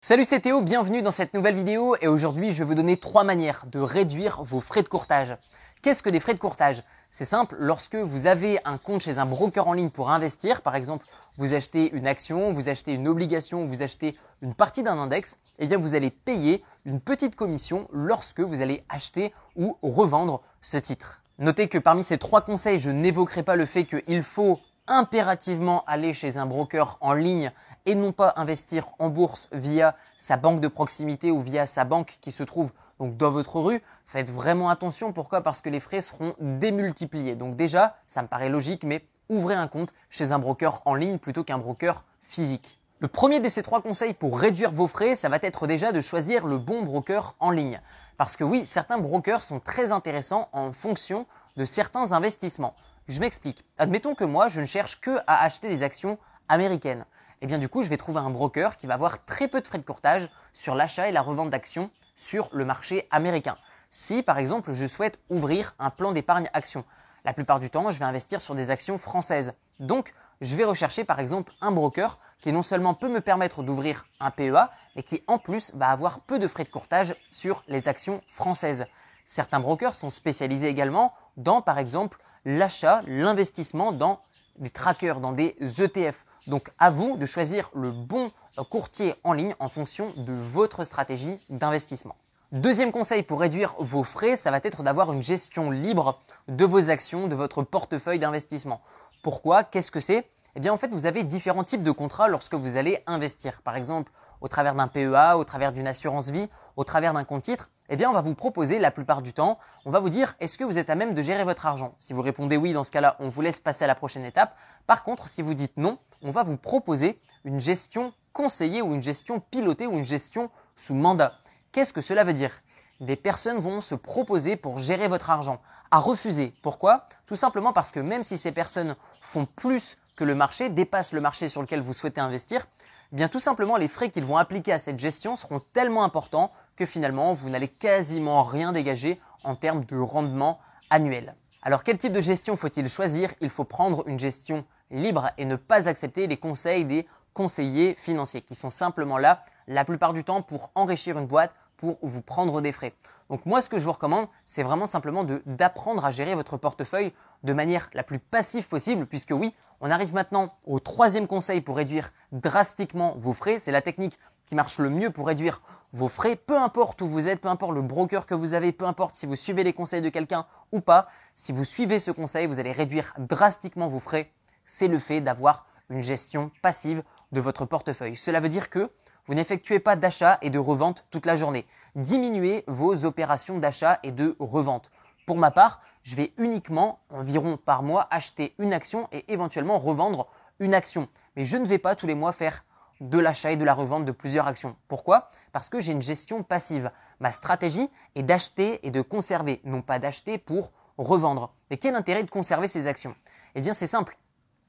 Salut c'est Théo, bienvenue dans cette nouvelle vidéo et aujourd'hui je vais vous donner trois manières de réduire vos frais de courtage. Qu'est-ce que des frais de courtage? C'est simple, lorsque vous avez un compte chez un broker en ligne pour investir, par exemple vous achetez une action, vous achetez une obligation, vous achetez une partie d'un index, eh bien vous allez payer une petite commission lorsque vous allez acheter ou revendre ce titre. Notez que parmi ces trois conseils, je n'évoquerai pas le fait qu'il faut impérativement aller chez un broker en ligne et non pas investir en bourse via sa banque de proximité ou via sa banque qui se trouve donc dans votre rue. Faites vraiment attention. Pourquoi? Parce que les frais seront démultipliés. Donc déjà, ça me paraît logique, mais ouvrez un compte chez un broker en ligne plutôt qu'un broker physique. Le premier de ces trois conseils pour réduire vos frais, ça va être déjà de choisir le bon broker en ligne. Parce que oui, certains brokers sont très intéressants en fonction de certains investissements. Je m'explique. Admettons que moi, je ne cherche que à acheter des actions américaines. Et eh bien du coup, je vais trouver un broker qui va avoir très peu de frais de courtage sur l'achat et la revente d'actions sur le marché américain. Si par exemple, je souhaite ouvrir un plan d'épargne action, la plupart du temps, je vais investir sur des actions françaises. Donc, je vais rechercher par exemple un broker qui non seulement peut me permettre d'ouvrir un PEA, mais qui en plus va avoir peu de frais de courtage sur les actions françaises. Certains brokers sont spécialisés également dans par exemple l'achat, l'investissement dans des trackers, dans des ETF. Donc à vous de choisir le bon courtier en ligne en fonction de votre stratégie d'investissement. Deuxième conseil pour réduire vos frais, ça va être d'avoir une gestion libre de vos actions, de votre portefeuille d'investissement. Pourquoi? Qu'est-ce que c'est? Eh bien en fait, vous avez différents types de contrats lorsque vous allez investir. Par exemple, au travers d'un PEA, au travers d'une assurance vie, au travers d'un compte titre, eh bien, on va vous proposer la plupart du temps, on va vous dire, est-ce que vous êtes à même de gérer votre argent? Si vous répondez oui, dans ce cas-là, on vous laisse passer à la prochaine étape. Par contre, si vous dites non, on va vous proposer une gestion conseillée ou une gestion pilotée ou une gestion sous mandat. Qu'est-ce que cela veut dire? Des personnes vont se proposer pour gérer votre argent, à refuser. Pourquoi? Tout simplement parce que même si ces personnes font plus que le marché, dépassent le marché sur lequel vous souhaitez investir, eh bien tout simplement les frais qu'ils vont appliquer à cette gestion seront tellement importants que finalement vous n'allez quasiment rien dégager en termes de rendement annuel. Alors quel type de gestion faut-il choisir? Il faut prendre une gestion libre et ne pas accepter les conseils des conseillers financiers qui sont simplement là la plupart du temps pour enrichir une boîte, pour vous prendre des frais. Donc moi ce que je vous recommande, c'est vraiment simplement d'apprendre à gérer votre portefeuille de manière la plus passive possible puisque oui, on arrive maintenant au troisième conseil pour réduire drastiquement vos frais. C'est la technique qui marche le mieux pour réduire vos frais, peu importe où vous êtes, peu importe le broker que vous avez, peu importe si vous suivez les conseils de quelqu'un ou pas. Si vous suivez ce conseil, vous allez réduire drastiquement vos frais. C'est le fait d'avoir une gestion passive de votre portefeuille. Cela veut dire que vous n'effectuez pas d'achat et de revente toute la journée. Diminuez vos opérations d'achat et de revente. Pour ma part, je vais uniquement, environ par mois, acheter une action et éventuellement revendre une action. Mais je ne vais pas tous les mois faire de l'achat et de la revente de plusieurs actions. Pourquoi? Parce que j'ai une gestion passive. Ma stratégie est d'acheter et de conserver, non pas d'acheter pour revendre. Et quel intérêt de conserver ces actions? Eh bien, c'est simple.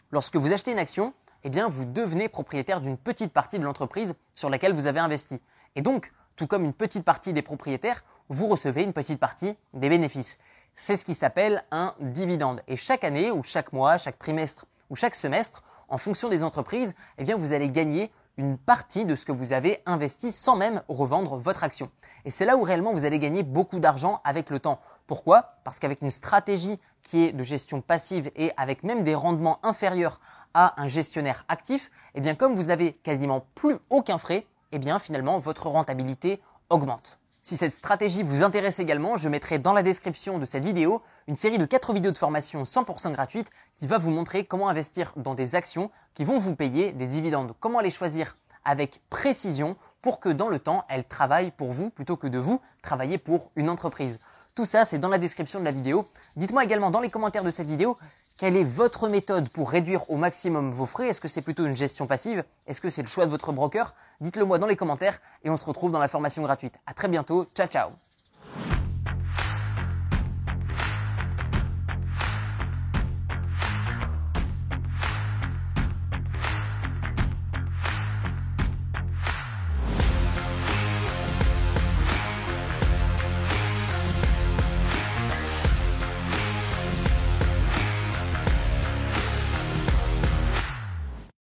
Lorsque vous achetez une action, eh bien, vous devenez propriétaire d'une petite partie de l'entreprise sur laquelle vous avez investi. Et donc, tout comme une petite partie des propriétaires, vous recevez une petite partie des bénéfices. C'est ce qui s'appelle un dividende. Et chaque année, ou chaque mois, chaque trimestre, ou chaque semestre, en fonction des entreprises, eh bien, vous allez gagner une partie de ce que vous avez investi sans même revendre votre action. Et c'est là où réellement vous allez gagner beaucoup d'argent avec le temps. Pourquoi? Parce qu'avec une stratégie qui est de gestion passive et avec même des rendements inférieurs à un gestionnaire actif, eh bien comme vous n'avez quasiment plus aucun frais, eh bien finalement votre rentabilité augmente. Si cette stratégie vous intéresse également, je mettrai dans la description de cette vidéo une série de 4 vidéos de formation 100% gratuites qui va vous montrer comment investir dans des actions qui vont vous payer des dividendes, comment les choisir avec précision pour que dans le temps, elles travaillent pour vous plutôt que de vous travailler pour une entreprise. Tout ça, c'est dans la description de la vidéo. Dites-moi également dans les commentaires de cette vidéo quelle est votre méthode pour réduire au maximum vos frais? Est-ce que c'est plutôt une gestion passive? Est-ce que c'est le choix de votre broker? Dites-le moi dans les commentaires et on se retrouve dans la formation gratuite. À très bientôt. Ciao ciao